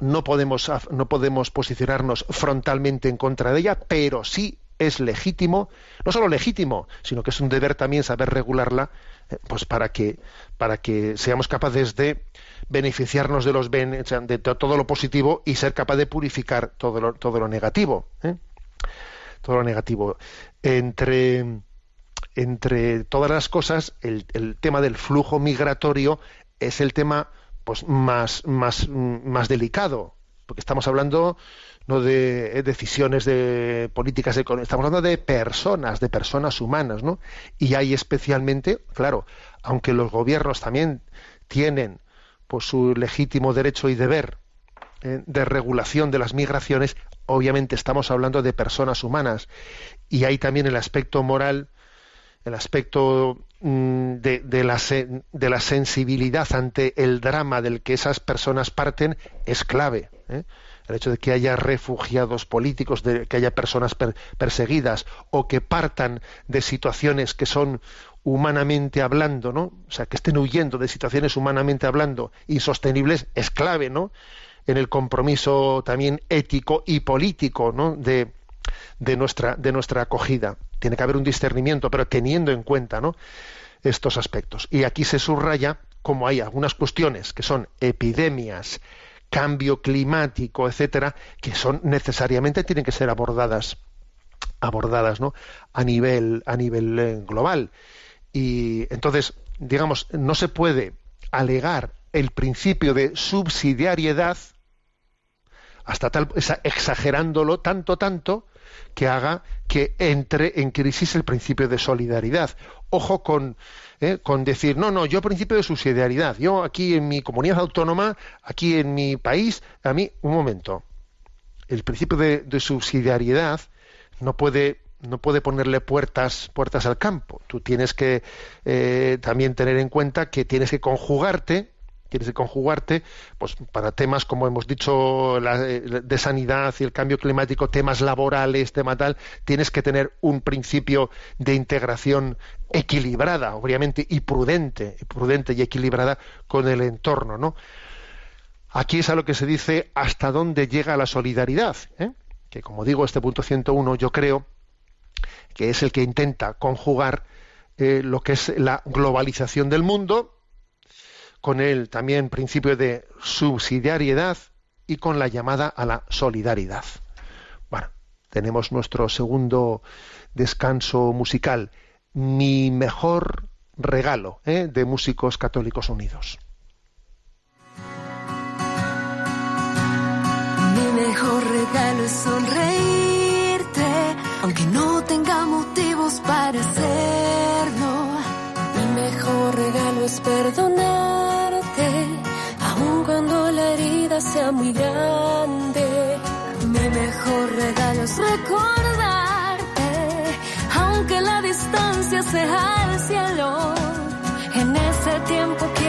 no podemos no podemos posicionarnos frontalmente en contra de ella pero sí es legítimo no solo legítimo sino que es un deber también saber regularla eh, pues para que para que seamos capaces de beneficiarnos de los ben- de to- todo lo positivo y ser capaz de purificar todo lo, todo lo negativo ¿eh? todo lo negativo entre entre todas las cosas el, el tema del flujo migratorio es el tema pues más más más delicado porque estamos hablando no de eh, decisiones de políticas económicas, estamos hablando de personas, de personas humanas, ¿no? Y hay especialmente, claro, aunque los gobiernos también tienen pues su legítimo derecho y deber eh, de regulación de las migraciones, obviamente estamos hablando de personas humanas y hay también el aspecto moral, el aspecto mm, de, de la, se- de la sensibilidad ante el drama del que esas personas parten es clave. ¿eh? El hecho de que haya refugiados políticos, de que haya personas per- perseguidas o que partan de situaciones que son humanamente hablando, ¿no? O sea, que estén huyendo de situaciones humanamente hablando insostenibles es clave, ¿no? En el compromiso también ético y político, ¿no? De, de nuestra de nuestra acogida. Tiene que haber un discernimiento, pero teniendo en cuenta, ¿no? estos aspectos. Y aquí se subraya como hay algunas cuestiones que son epidemias, cambio climático, etcétera, que son necesariamente tienen que ser abordadas abordadas, ¿no? a nivel a nivel eh, global. Y entonces, digamos, no se puede alegar el principio de subsidiariedad hasta tal exagerándolo tanto tanto que haga que entre en crisis el principio de solidaridad. Ojo con, eh, con decir, no, no, yo principio de subsidiariedad, yo aquí en mi comunidad autónoma, aquí en mi país, a mí, un momento, el principio de subsidiariedad no puede no puede ponerle puertas puertas al campo. Tú tienes que eh, también tener en cuenta que tienes que conjugarte tienes que conjugarte pues para temas como hemos dicho la- eh, de sanidad y el cambio climático temas laborales tema tal tienes que tener un principio de integración equilibrada obviamente y prudente prudente y equilibrada con el entorno no Aquí es a lo que se dice hasta dónde llega la solidaridad, ¿eh? que como digo, este punto 101 yo creo que es el que intenta conjugar eh, lo que es la globalización del mundo con el también principio de subsidiariedad y con la llamada a la solidaridad. Bueno, tenemos nuestro segundo descanso musical, mi mejor regalo ¿eh? de músicos católicos unidos. Mi mejor regalo es sonreírte, aunque no tenga motivos para hacerlo. Mi mejor regalo es perdonarte, aun cuando la herida sea muy grande. Mi mejor regalo es recordarte, aunque la distancia sea el cielo. En ese tiempo quiero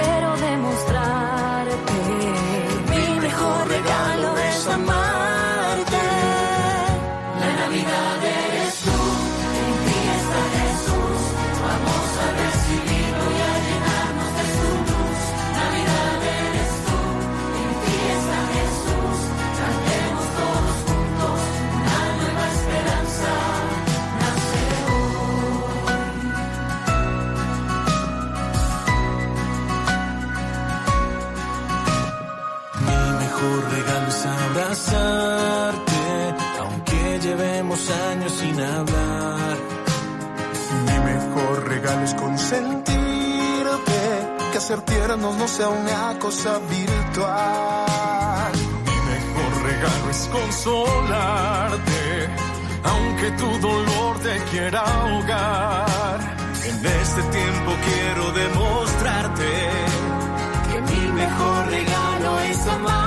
sea una cosa virtual. Mi mejor regalo es consolarte, aunque tu dolor te quiera ahogar. En este tiempo quiero demostrarte que mi mejor regalo es amarte.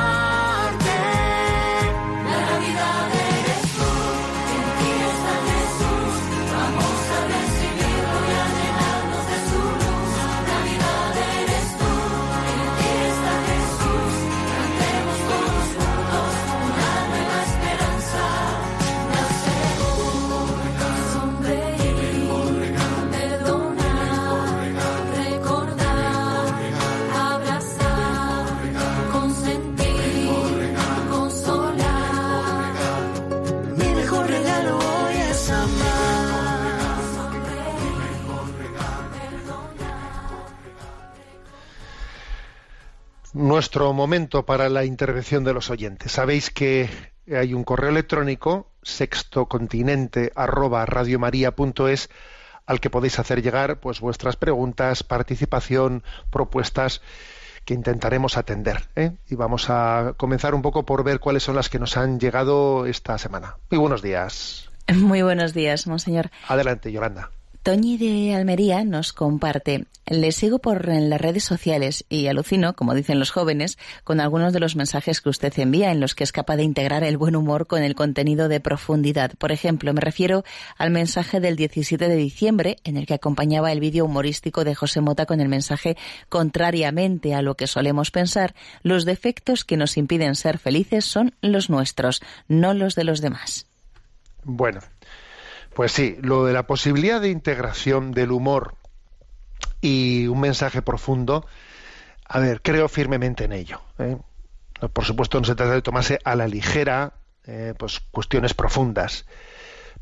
Nuestro momento para la intervención de los oyentes. Sabéis que hay un correo electrónico sextocontinente arroba radiomaria.es al que podéis hacer llegar pues vuestras preguntas, participación, propuestas que intentaremos atender. ¿eh? Y vamos a comenzar un poco por ver cuáles son las que nos han llegado esta semana. Muy buenos días. Muy buenos días, monseñor. Adelante, Yolanda. Toñi de Almería nos comparte. Le sigo por en las redes sociales y alucino, como dicen los jóvenes, con algunos de los mensajes que usted envía en los que es capaz de integrar el buen humor con el contenido de profundidad. Por ejemplo, me refiero al mensaje del 17 de diciembre en el que acompañaba el vídeo humorístico de José Mota con el mensaje contrariamente a lo que solemos pensar, los defectos que nos impiden ser felices son los nuestros, no los de los demás. Bueno, pues sí, lo de la posibilidad de integración del humor y un mensaje profundo, a ver, creo firmemente en ello. ¿eh? Por supuesto, no se trata de tomarse a la ligera eh, pues cuestiones profundas,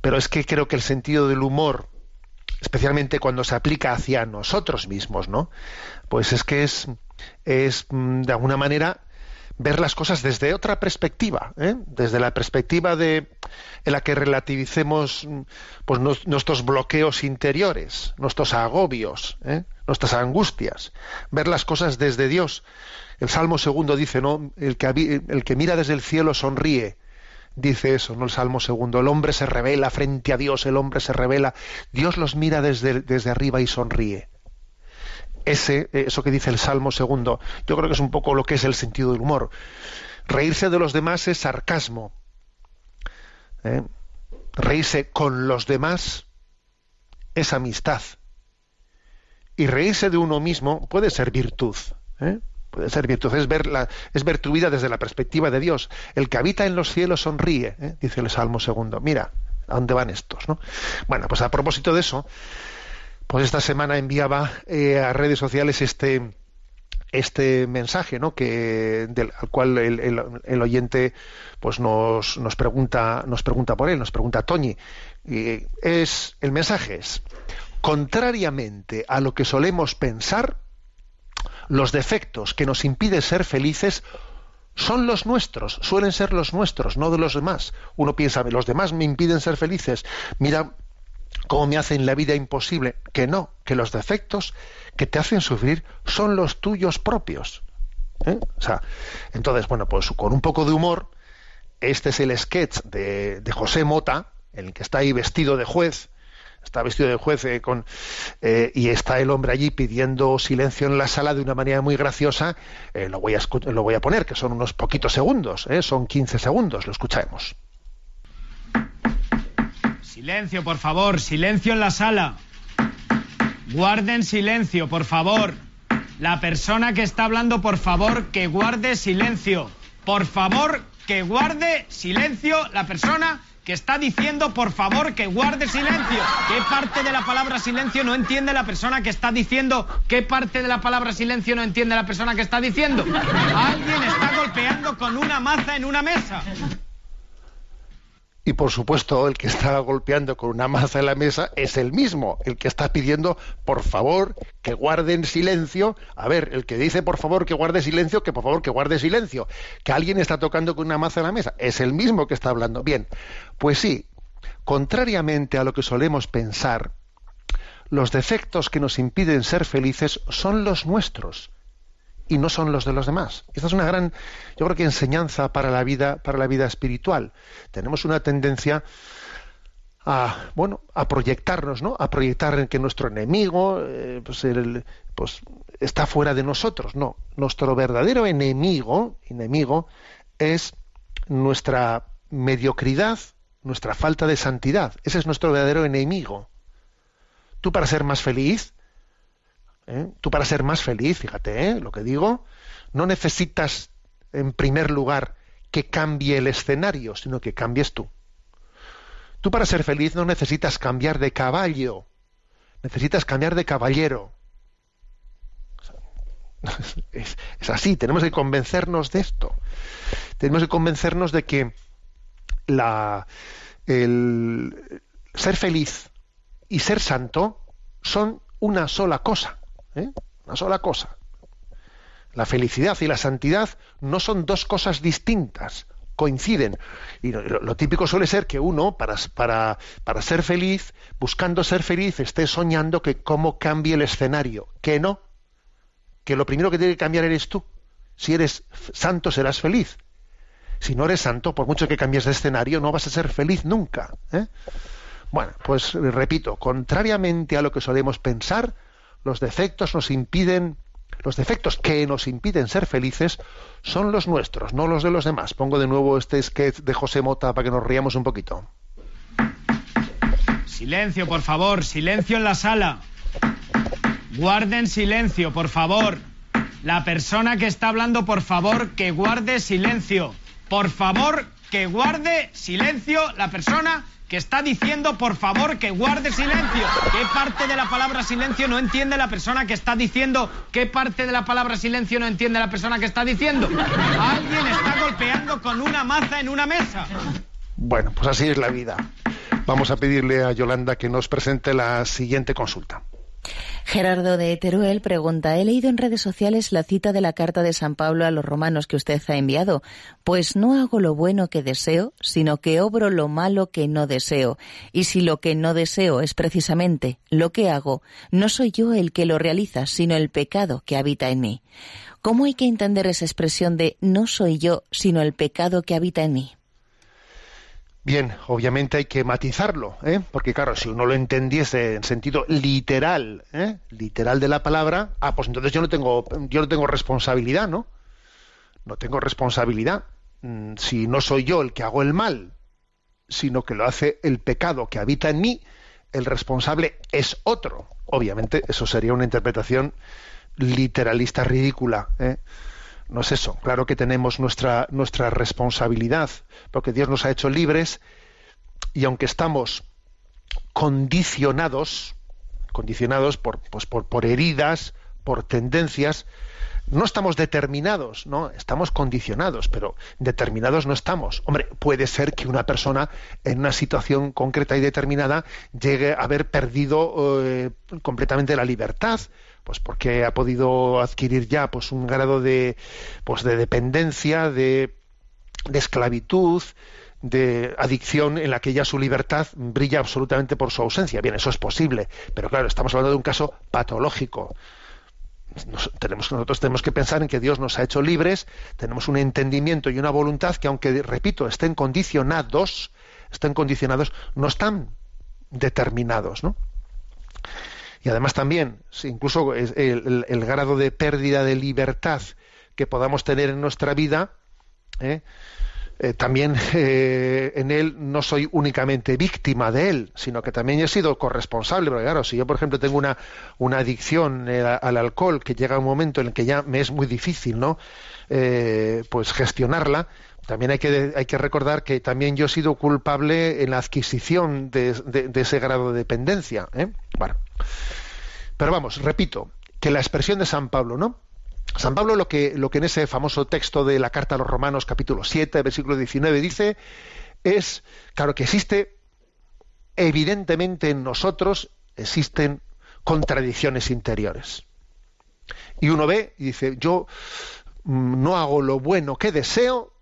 pero es que creo que el sentido del humor, especialmente cuando se aplica hacia nosotros mismos, ¿no? Pues es que es, es mm, de alguna manera ver las cosas desde otra perspectiva, ¿eh? desde la perspectiva de en la que relativicemos mm, pues nuestros bloqueos interiores, nuestros agobios, ¿eh? nuestras angustias, ver las cosas desde Dios. El Salmo segundo dice, ¿no? El que, el que mira desde el cielo sonríe. Dice eso, ¿no? El Salmo segundo. El hombre se revela frente a Dios, el hombre se revela. Dios los mira desde, desde arriba y sonríe ese, eh, eso que dice el Salmo segundo, yo creo que es un poco lo que es el sentido del humor. Reírse de los demás es sarcasmo. ¿Eh? Reírse con los demás es amistad. Y reírse de uno mismo puede ser virtud. ¿eh? Puede ser virtud, es ver, la- es ver tu vida desde la perspectiva de Dios. El que habita en los cielos sonríe, ¿eh? dice el Salmo segundo. Mira, ¿a dónde van estos? ¿no? Bueno, pues a propósito de eso, pues esta semana enviaba eh, a redes sociales este este mensaje, ¿no? Que del, al cual el, el- oyente pues nos, nos pregunta nos pregunta por él, nos pregunta Toñi. Y es el mensaje es contrariamente a lo que solemos pensar, los defectos que nos impiden ser felices son los nuestros, suelen ser los nuestros, no de los demás. Uno piensa, los demás me impiden ser felices. Mira cómo me hacen la vida imposible. Que no, que los defectos que te hacen sufrir son los tuyos propios. ¿Eh? O sea, entonces, bueno, pues con un poco de humor, este es el sketch de, José Mota, el que está ahí vestido de juez, está vestido de juez eh, eh, y está el hombre allí pidiendo silencio en la sala de una manera muy graciosa. Eh, lo, voy a, lo voy a poner, que son unos poquitos segundos, son 15 segundos, lo escuchamos. Silencio, por favor, silencio en la sala. Guarden silencio, por favor. La persona que está hablando, por favor, que guarde silencio. Por favor, que guarde silencio la persona que está diciendo, por favor, que guarde silencio. ¿Qué parte de la palabra silencio no entiende la persona que está diciendo? ¿Qué parte de la palabra silencio no entiende la persona que está diciendo? Alguien está golpeando con una maza en una mesa. Y por supuesto, el que está golpeando con una maza en la mesa es el mismo, el que está pidiendo, por favor, que guarden silencio. A ver, el que dice, por favor, que guarde silencio, que por favor, que guarde silencio. Que alguien está tocando con una maza en la mesa. Es el mismo que está hablando. Bien, pues sí, contrariamente a lo que solemos pensar, los defectos que nos impiden ser felices son los nuestros y no son los de los demás. Esta es una gran, yo creo que enseñanza para la vida, para la vida espiritual. Tenemos una tendencia a, bueno, a proyectarnos, ¿no? A proyectar en que nuestro enemigo, eh, pues, el- pues, está fuera de nosotros. No, nuestro verdadero enemigo, enemigo, es nuestra mediocridad, nuestra falta de santidad. Ese es nuestro verdadero enemigo. Tú para ser más feliz, ¿eh? Tú para ser más feliz, fíjate ¿eh? lo que digo, no necesitas en primer lugar que cambie el escenario, sino que cambies tú. Tú para ser feliz no necesitas cambiar de caballo, necesitas cambiar de caballero. Es, así, tenemos que convencernos de esto. Tenemos que convencernos de que el ser feliz y ser santo son una sola cosa. ¿Eh? Una sola cosa. La felicidad y la santidad no son dos cosas distintas, coinciden. Y lo, típico suele ser que uno, para, para, para ser feliz, buscando ser feliz, esté soñando que cómo cambie el escenario. Que no. Que lo primero que tiene que cambiar eres tú. Si eres santo, serás feliz. Si no eres santo, por mucho que cambies de escenario, no vas a ser feliz nunca. ¿eh? Bueno, pues repito, contrariamente a lo que solemos pensar, los defectos nos impiden, los defectos que nos impiden ser felices son los nuestros, no los de los demás. Pongo de nuevo este sketch de José Mota para que nos riamos un poquito. Silencio, por favor, silencio en la sala. Guarden silencio, por favor. La persona que está hablando, por favor, que guarde silencio. Por favor, que guarde silencio la persona que está diciendo, por favor, que guarde silencio. ¿Qué parte de la palabra silencio no entiende la persona que está diciendo? ¿Qué parte de la palabra silencio no entiende la persona que está diciendo? Alguien está golpeando con una maza en una mesa. Bueno, pues así es la vida. Vamos a pedirle a Yolanda que nos presente la siguiente consulta. Gerardo de Teruel pregunta, he leído en redes sociales la cita de la carta de San Pablo a los romanos que usted ha enviado, pues no hago lo bueno que deseo, sino que obro lo malo que no deseo. Y si lo que no deseo es precisamente lo que hago, no soy yo el que lo realiza, sino el pecado que habita en mí. ¿Cómo hay que entender esa expresión de no soy yo, sino el pecado que habita en mí? Bien, obviamente hay que matizarlo, ¿eh? porque claro, si uno lo entendiese en sentido literal, ¿eh? literal de la palabra, ah, pues entonces yo no tengo, yo no tengo responsabilidad, ¿no? No tengo responsabilidad. Mm, Si no soy yo el que hago el mal, sino que lo hace el pecado que habita en mí, el responsable es otro. Obviamente, eso sería una interpretación literalista ridícula. ¿eh? No es eso. Claro que tenemos nuestra, nuestra responsabilidad, porque Dios nos ha hecho libres y aunque estamos condicionados, condicionados por, pues por, por heridas, por tendencias, no estamos determinados, ¿no? Estamos condicionados, pero determinados no estamos. Hombre, puede ser que una persona en una situación concreta y determinada llegue a haber perdido eh, completamente la libertad, pues porque ha podido adquirir ya pues un grado de pues de dependencia, de, esclavitud, de adicción en la que ya su libertad brilla absolutamente por su ausencia. Bien, eso es posible, pero claro, estamos hablando de un caso patológico. Tenemos, nosotros tenemos que pensar en que Dios nos ha hecho libres, tenemos un entendimiento y una voluntad que, aunque, repito, estén condicionados, estén condicionados, no están determinados, ¿no? Y además también, incluso el, grado de pérdida de libertad que podamos tener en nuestra vida, ¿eh? Eh, también eh, en él no soy únicamente víctima de él, sino que también he sido corresponsable. Porque claro, si yo, por ejemplo, tengo una, una adicción al alcohol, que llega un momento en el que ya me es muy difícil, ¿no? Pues gestionarla, también hay que, hay que recordar que también yo he sido culpable en la adquisición de, ese grado de dependencia. ¿eh? Bueno. Pero vamos, repito, que la expresión de San Pablo, ¿no? San Pablo lo que, lo que en ese famoso texto de la carta a los Romanos capítulo 7, versículo 19 dice es, claro que existe, evidentemente en nosotros existen contradicciones interiores. Y uno ve y dice, yo mm, no hago lo bueno que deseo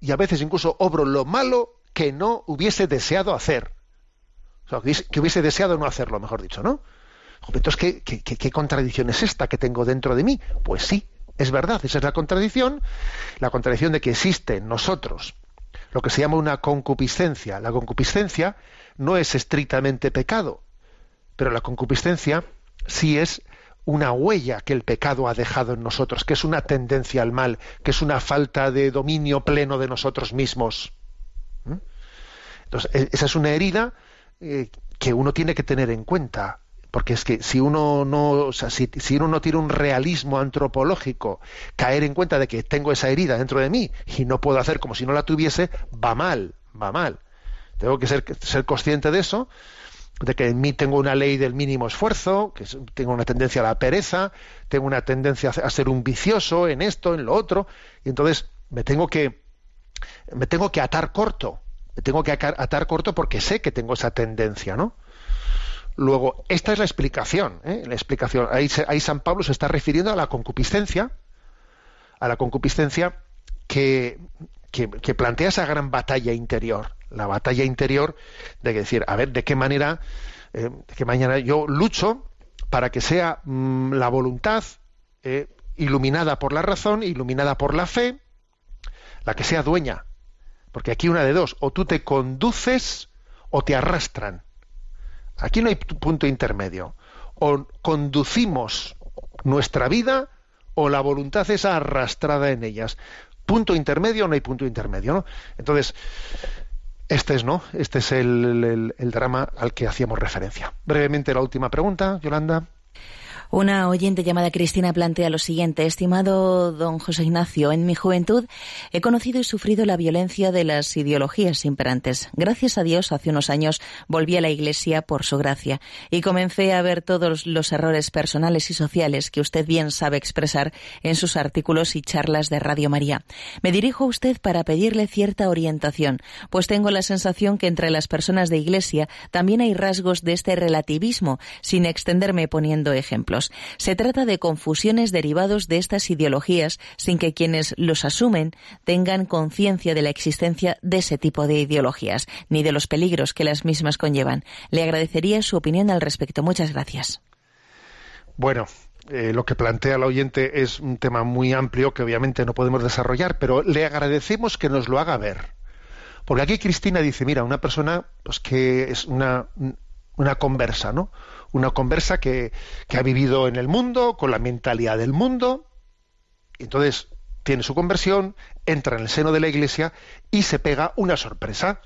y a veces incluso obro lo malo que no hubiese deseado hacer. O sea, que hubiese, deseado no hacerlo, mejor dicho, ¿no? Entonces, ¿qué, qué, qué- qué contradicción es esta que tengo dentro de mí? Pues sí, es verdad, esa es la contradicción, la contradicción de que existe en nosotros lo que se llama una concupiscencia. La concupiscencia no es estrictamente pecado, pero la concupiscencia sí es una huella que el pecado ha dejado en nosotros, que es una tendencia al mal, que es una falta de dominio pleno de nosotros mismos. ¿Mm? Entonces, e- esa es una herida eh, que uno tiene que tener en cuenta. Porque es que si uno no, o sea, si, si uno no tiene un realismo antropológico, caer en cuenta de que tengo esa herida dentro de mí y no puedo hacer como si no la tuviese, va mal, va mal. Tengo que ser, ser consciente de eso, de que en mí tengo una ley del mínimo esfuerzo, que tengo una tendencia a la pereza, tengo una tendencia a ser un vicioso en esto, en lo otro, y entonces me tengo que me tengo que atar corto, me tengo que atar corto porque sé que tengo esa tendencia, ¿no? Luego, esta es la explicación, ¿eh? la explicación. Ahí, ahí San Pablo se está refiriendo a la concupiscencia, a la concupiscencia que, que plantea esa gran batalla interior, la batalla interior de decir, a ver, de qué manera, eh, de qué manera yo lucho para que sea mm, la voluntad eh, iluminada por la razón, iluminada por la fe, la que sea dueña. Porque aquí una de dos, o tú te conduces o te arrastran. Aquí no hay punto intermedio. O conducimos nuestra vida o la voluntad es arrastrada en ellas. Punto intermedio o no hay punto intermedio, ¿no? Entonces, este es, ¿no? Este es el, el- el drama al que hacíamos referencia. Brevemente la última pregunta, Yolanda. Una oyente llamada Cristina plantea lo siguiente. Estimado don José Ignacio, en mi juventud he conocido y sufrido la violencia de las ideologías imperantes. Gracias a Dios, hace unos años volví a la Iglesia por su gracia y comencé a ver todos los errores personales y sociales que usted bien sabe expresar en sus artículos y charlas de Radio María. Me dirijo a usted para pedirle cierta orientación, pues tengo la sensación que entre las personas de Iglesia también hay rasgos de este relativismo, sin extenderme poniendo ejemplos. Se trata de confusiones derivados de estas ideologías sin que quienes los asumen tengan conciencia de la existencia de ese tipo de ideologías, ni de los peligros que las mismas conllevan. Le agradecería su opinión al respecto. Muchas gracias. Bueno, eh, lo que plantea el oyente es un tema muy amplio que obviamente no podemos desarrollar, pero le agradecemos que nos lo haga ver. Porque aquí Cristina dice, mira, una persona pues que es una, una conversa, ¿no? Una conversa que, ha vivido en el mundo, con la mentalidad del mundo, y entonces tiene su conversión, entra en el seno de la iglesia y se pega una sorpresa.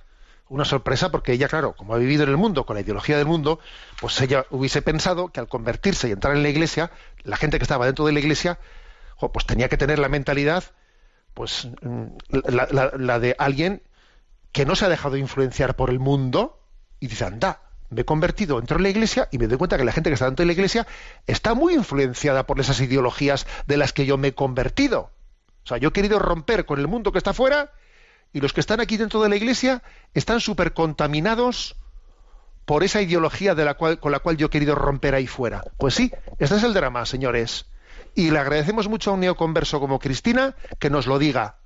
Una sorpresa porque ella, claro, como ha vivido en el mundo, con la ideología del mundo, pues ella hubiese pensado que al convertirse y entrar en la iglesia, la gente que estaba dentro de la iglesia, pues tenía que tener la mentalidad, pues mm, la, la- la de alguien que no se ha dejado influenciar por el mundo y dice, anda, me he convertido, entro en la iglesia y me doy cuenta que la gente que está dentro de la iglesia está muy influenciada por esas ideologías de las que yo me he convertido. O sea, yo he querido romper con el mundo que está fuera y los que están aquí dentro de la iglesia están súper contaminados por esa ideología de la cual, con la cual yo he querido romper ahí fuera. Pues sí, este es el drama, señores. Y le agradecemos mucho a un neoconverso como Cristina que nos lo diga.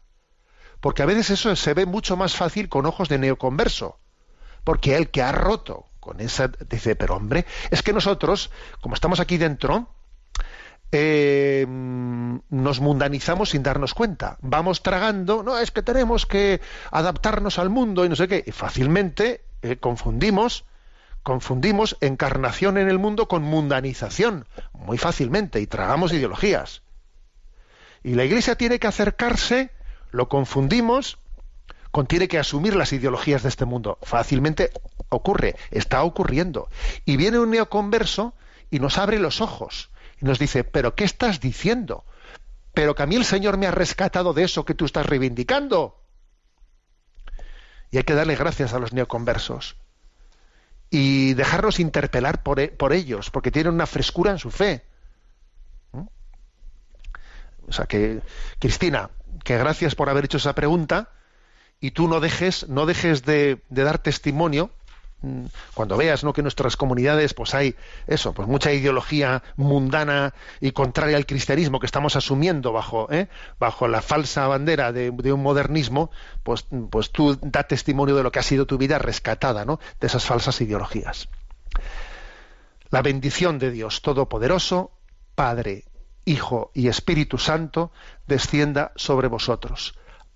Porque a veces eso se ve mucho más fácil con ojos de neoconverso. Porque él que ha roto con esa... Dice, pero hombre, es que nosotros, como estamos aquí dentro, eh, nos mundanizamos sin darnos cuenta. Vamos tragando, no, es que tenemos que adaptarnos al mundo y no sé qué. Y fácilmente eh, confundimos, confundimos encarnación en el mundo con mundanización, muy fácilmente, y tragamos ideologías. Y la Iglesia tiene que acercarse, lo confundimos, con tiene que asumir las ideologías de este mundo. Fácilmente ocurre, está ocurriendo. Y viene un neoconverso y nos abre los ojos y nos dice, pero ¿qué estás diciendo? Pero que a mí el Señor me ha rescatado de eso que tú estás reivindicando. Y hay que darle gracias a los neoconversos y dejarnos interpelar por, e- por ellos, porque tienen una frescura en su fe. ¿Mm? O sea que, Cristina, que gracias por haber hecho esa pregunta y tú no dejes, no dejes de, dar testimonio mm, cuando veas ¿no? que en nuestras comunidades pues hay eso pues mucha ideología mundana y contraria al cristianismo que estamos asumiendo bajo ¿eh? bajo la falsa bandera de, un modernismo pues pues tú da testimonio de lo que ha sido tu vida rescatada ¿no? de esas falsas ideologías la bendición de Dios Todopoderoso Padre Hijo y Espíritu Santo descienda sobre vosotros